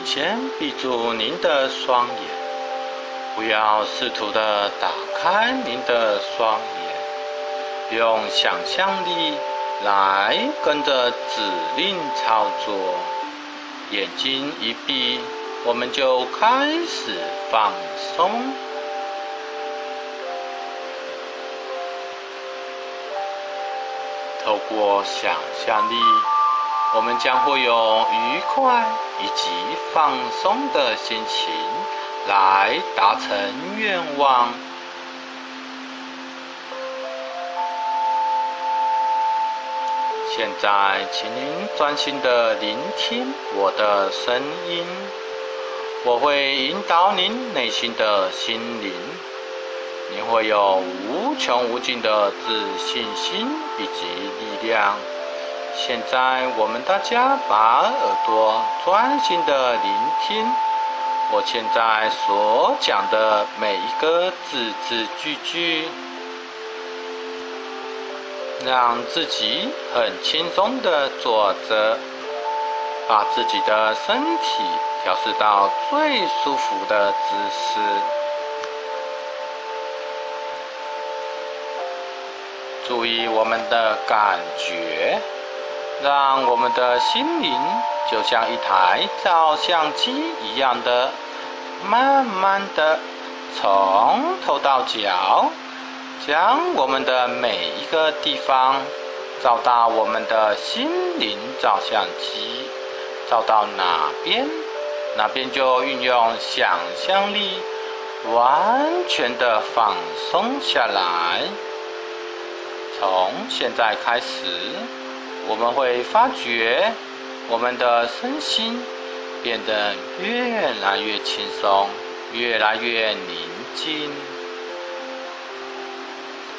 请先闭住您的双眼，不要试图的打开您的双眼，用想象力来跟着指令操作。眼睛一闭，我们就开始放松。透过想象力。我们将会用愉快以及放松的心情来达成愿望。现在，请您专心的聆听我的声音，我会引导您内心的心灵，您会有无穷无尽的自信心以及力量。现在，我们大家把耳朵专心的聆听我现在所讲的每一个字字句句，让自己很轻松的坐着，把自己的身体调试到最舒服的姿势，注意我们的感觉。让我们的心灵就像一台照相机一样的，慢慢的从头到脚，将我们的每一个地方照到我们的心灵照相机，照到哪边，哪边就运用想象力，完全的放松下来。从现在开始。我们会发觉我们的身心变得越来越轻松，越来越宁静，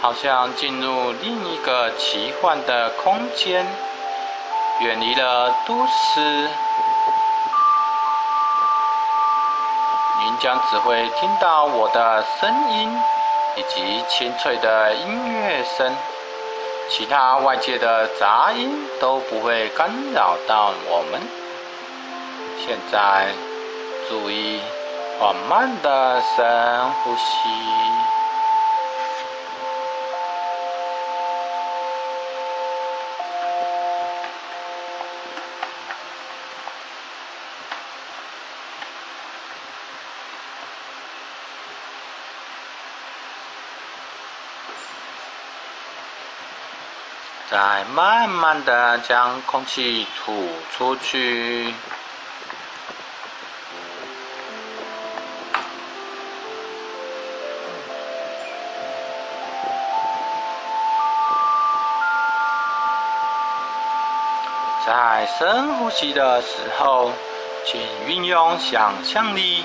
好像进入另一个奇幻的空间，远离了都市。您将只会听到我的声音以及清脆的音乐声。其他外界的杂音都不会干扰到我们。现在，注意缓慢的深呼吸。再慢慢的将空气吐出去，在深呼吸的时候，请运用想象力，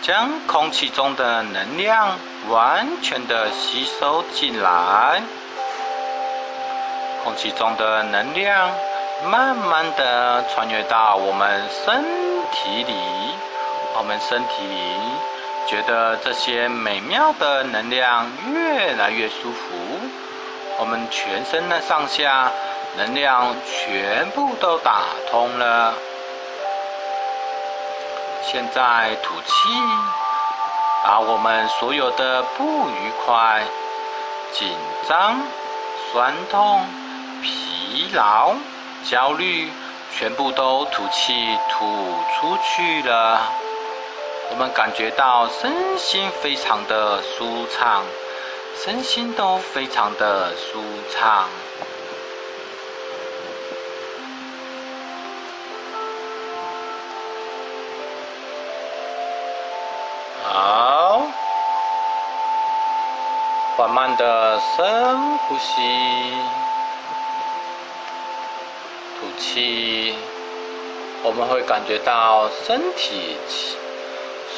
将空气中的能量完全的吸收进来。空气中的能量慢慢的穿越到我们身体里，我们身体里觉得这些美妙的能量越来越舒服，我们全身的上下能量全部都打通了。现在吐气，把我们所有的不愉快、紧张、酸痛。疲劳、焦虑，全部都吐气吐出去了。我们感觉到身心非常的舒畅，身心都非常的舒畅。好，缓慢的深呼吸。气，我们会感觉到身体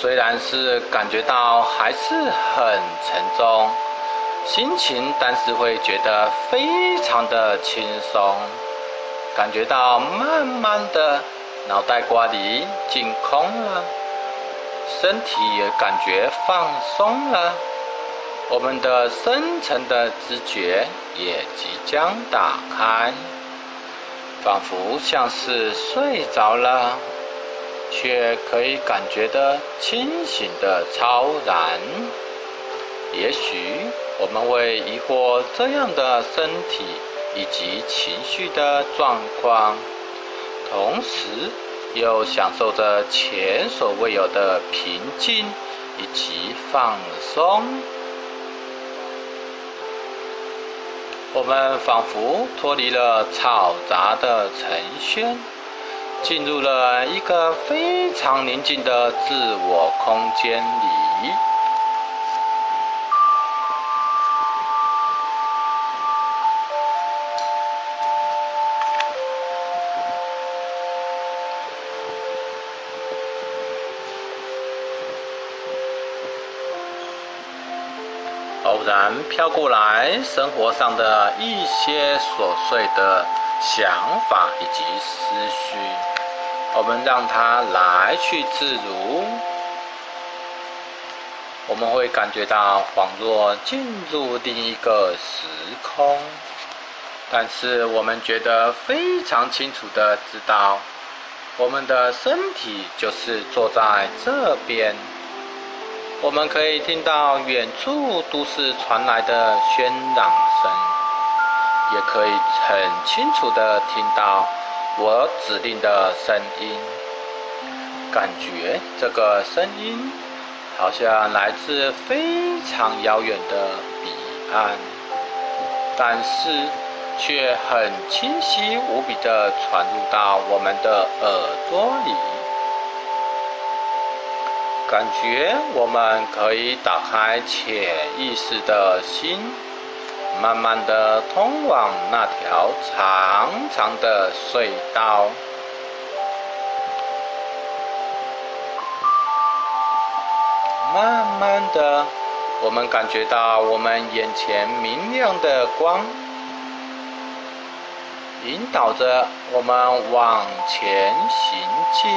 虽然是感觉到还是很沉重，心情但是会觉得非常的轻松，感觉到慢慢的脑袋瓜里净空了，身体也感觉放松了，我们的深层的知觉也即将打开，仿佛像是睡着了，却可以感觉的清醒的超然。也许我们会疑惑这样的身体以及情绪的状况，同时又享受着前所未有的平静以及放松。我们仿佛脱离了嘈杂的尘喧，进入了一个非常宁静的自我空间里。然飘过来生活上的一些琐碎的想法以及思绪，我们让它来去自如，我们会感觉到恍若进入另一个时空，但是我们觉得非常清楚的知道，我们的身体就是坐在这边。我们可以听到远处都市传来的喧嚷声，也可以很清楚的听到我指令的声音，感觉这个声音好像来自非常遥远的彼岸，但是却很清晰无比的传入到我们的耳朵里。感觉我们可以打开潜意识的心，慢慢的通往那条长长的隧道。慢慢的，我们感觉到我们眼前明亮的光，引导着我们往前行进。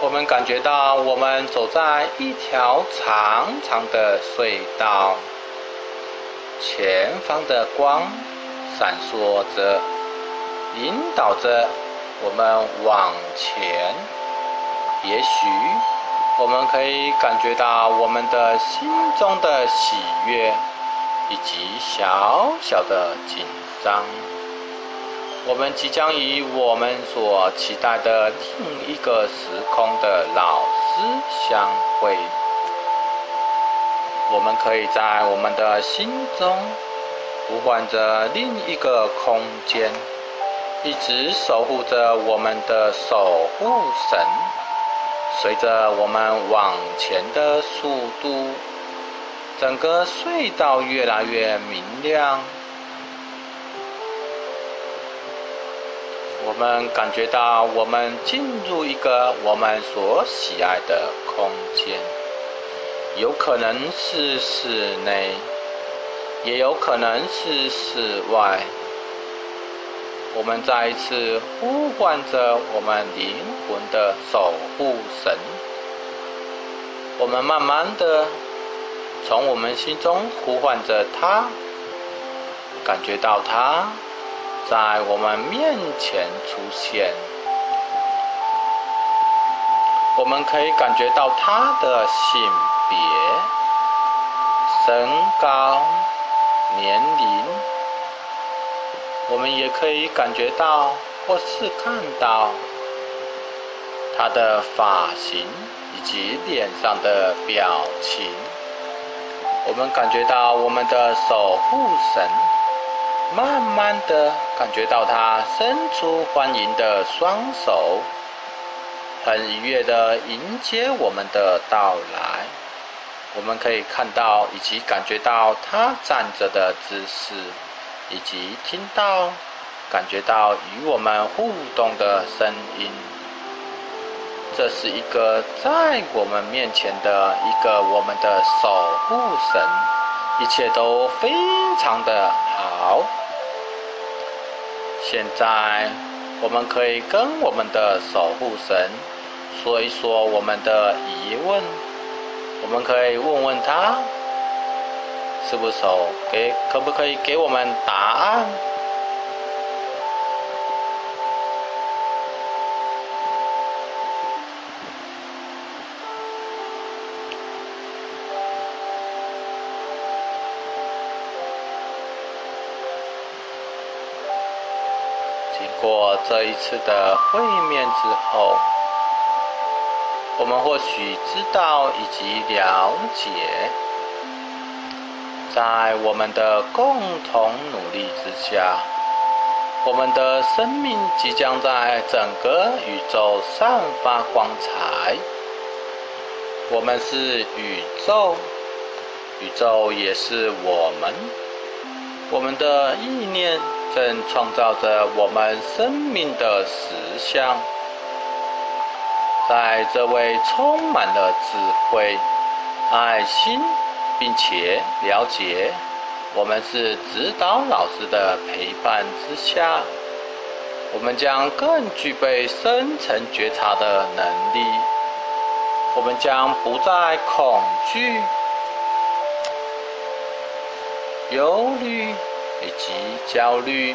我们感觉到，我们走在一条长长的隧道，前方的光闪烁着，引导着我们往前。也许我们可以感觉到我们的心中的喜悦，以及小小的紧张。我们即将与我们所期待的另一个时空的老师相会。我们可以在我们的心中呼唤着另一个空间，一直守护着我们的守护神。随着我们往前的速度，整个隧道越来越明亮。我们感觉到，我们进入一个我们所喜爱的空间，有可能是室内，也有可能是室外。我们再一次呼唤着我们灵魂的守护神，我们慢慢的从我们心中呼唤着他，感觉到他。在我们面前出现，我们可以感觉到他的性别、身高、年龄，我们也可以感觉到或是看到他的发型以及脸上的表情，我们感觉到我们的守护神。慢慢的感觉到他伸出欢迎的双手，很愉悦的迎接我们的到来。我们可以看到以及感觉到他站着的姿势，以及听到、感觉到与我们互动的声音。这是一个在我们面前的一个我们的守护神，一切都非常的好。现在，我们可以跟我们的守护神说一说我们的疑问，我们可以问问他，是不是给可不可以给我们答案？这一次的会面之后，我们或许知道以及了解，在我们的共同努力之下，我们的生命即将在整个宇宙散发光彩。我们是宇宙，宇宙也是我们，我们的意念。正创造着我们生命的实相，在这位充满了智慧、爱心，并且了解我们是指导老师的陪伴之下，我们将更具备深层觉察的能力。我们将不再恐惧、忧虑。以及焦虑，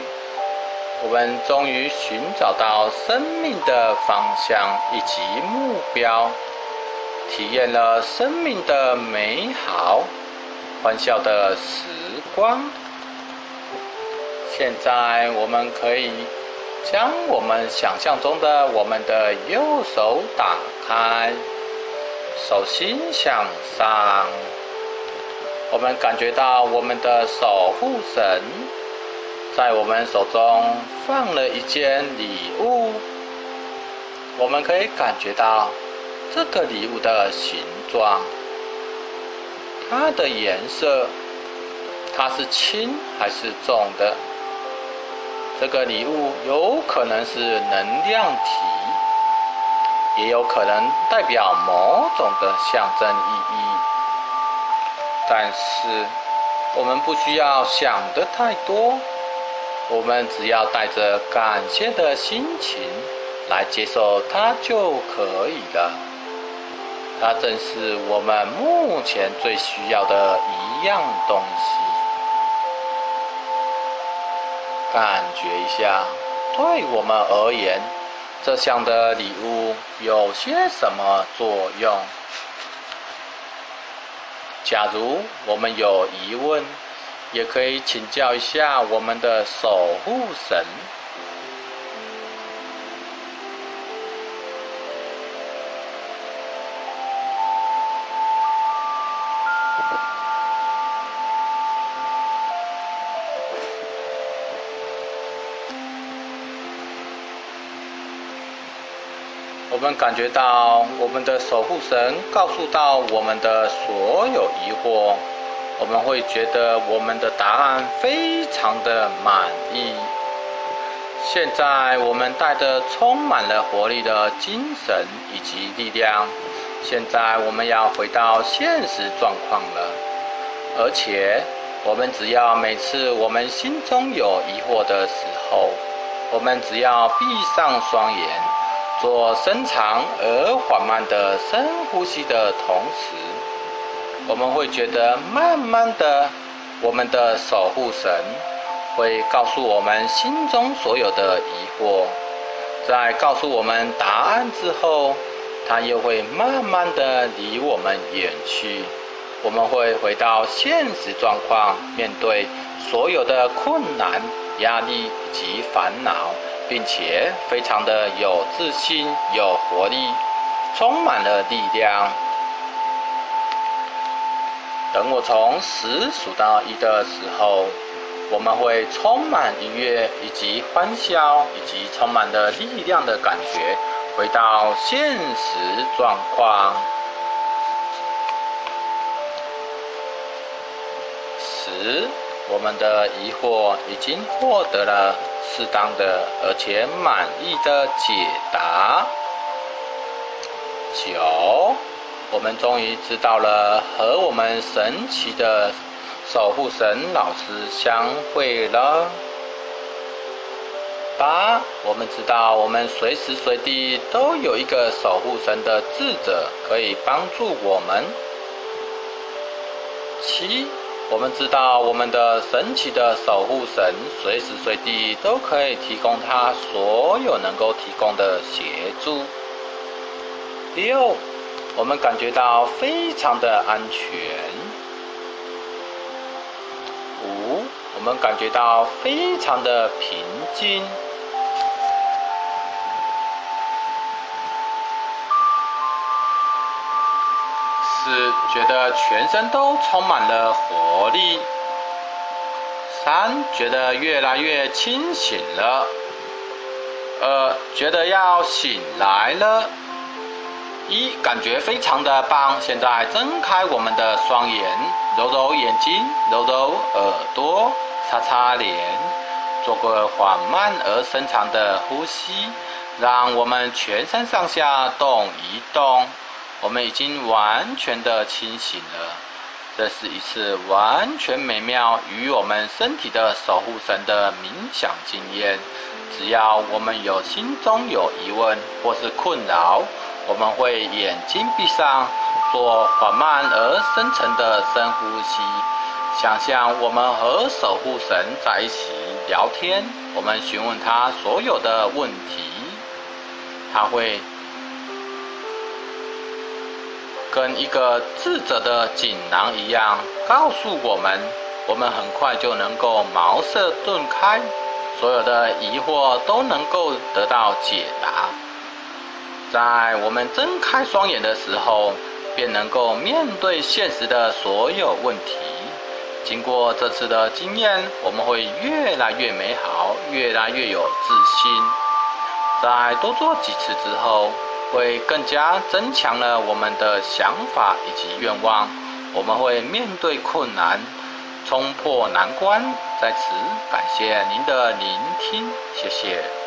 我们终于寻找到生命的方向以及目标，体验了生命的美好、欢笑的时光。现在，我们可以将我们想象中的我们的右手打开，手心向上。我们感觉到我们的守护神在我们手中放了一件礼物，我们可以感觉到这个礼物的形状、它的颜色，它是轻还是重的？这个礼物有可能是能量体，也有可能代表某种的象征意义。但是，我们不需要想的太多，我们只要带着感谢的心情来接受它就可以了。它正是我们目前最需要的一样东西。感觉一下，对我们而言，这项的礼物有些什么作用？假如我们有疑问，也可以请教一下我们的守护神。我们感觉到我们的守护神告诉到我们的所有疑惑，我们会觉得我们的答案非常的满意。现在我们带着充满了活力的精神以及力量，现在我们要回到现实状况了。而且我们只要每次我们心中有疑惑的时候，我们只要闭上双眼。做深长而缓慢的深呼吸的同时，我们会觉得慢慢的，我们的守护神会告诉我们心中所有的疑惑，在告诉我们答案之后，他又会慢慢的离我们远去。我们会回到现实状况，面对所有的困难、压力及烦恼。并且非常的有自信、有活力，充满了力量。等我从十数到一的时候，我们会充满愉悦以及欢笑，以及充满了力量的感觉，回到现实状况。十。我们的疑惑已经获得了适当的而且满意的解答。九，我们终于知道了和我们神奇的守护神老师相会了。八，我们知道我们随时随地都有一个守护神的智者可以帮助我们。七，我们知道我们的神奇的守护神随时随地都可以提供他所有能够提供的协助。六，我们感觉到非常的安全。五，我们感觉到非常的平静。四，觉得全身都充满了活力。三，觉得越来越清醒了。二，觉得要醒来了。一，感觉非常的棒。现在睁开我们的双眼，揉揉眼睛，揉揉耳朵，擦擦脸，做个缓慢而深长的呼吸，让我们全身上下动一动。我们已经完全的清醒了，这是一次完全美妙与我们身体的守护神的冥想经验。只要我们有心中有疑问或是困扰，我们会眼睛闭上，做缓慢而深沉的深呼吸，想象我们和守护神在一起聊天，我们询问他所有的问题，他会。跟一个智者的锦囊一样，告诉我们，我们很快就能够茅塞顿开，所有的疑惑都能够得到解答。在我们睁开双眼的时候，便能够面对现实的所有问题。经过这次的经验，我们会越来越美好，越来越有自信。在多做几次之后。会更加增强了我们的想法以及愿望。我们会面对困难，冲破难关。在此感谢您的聆听，谢谢。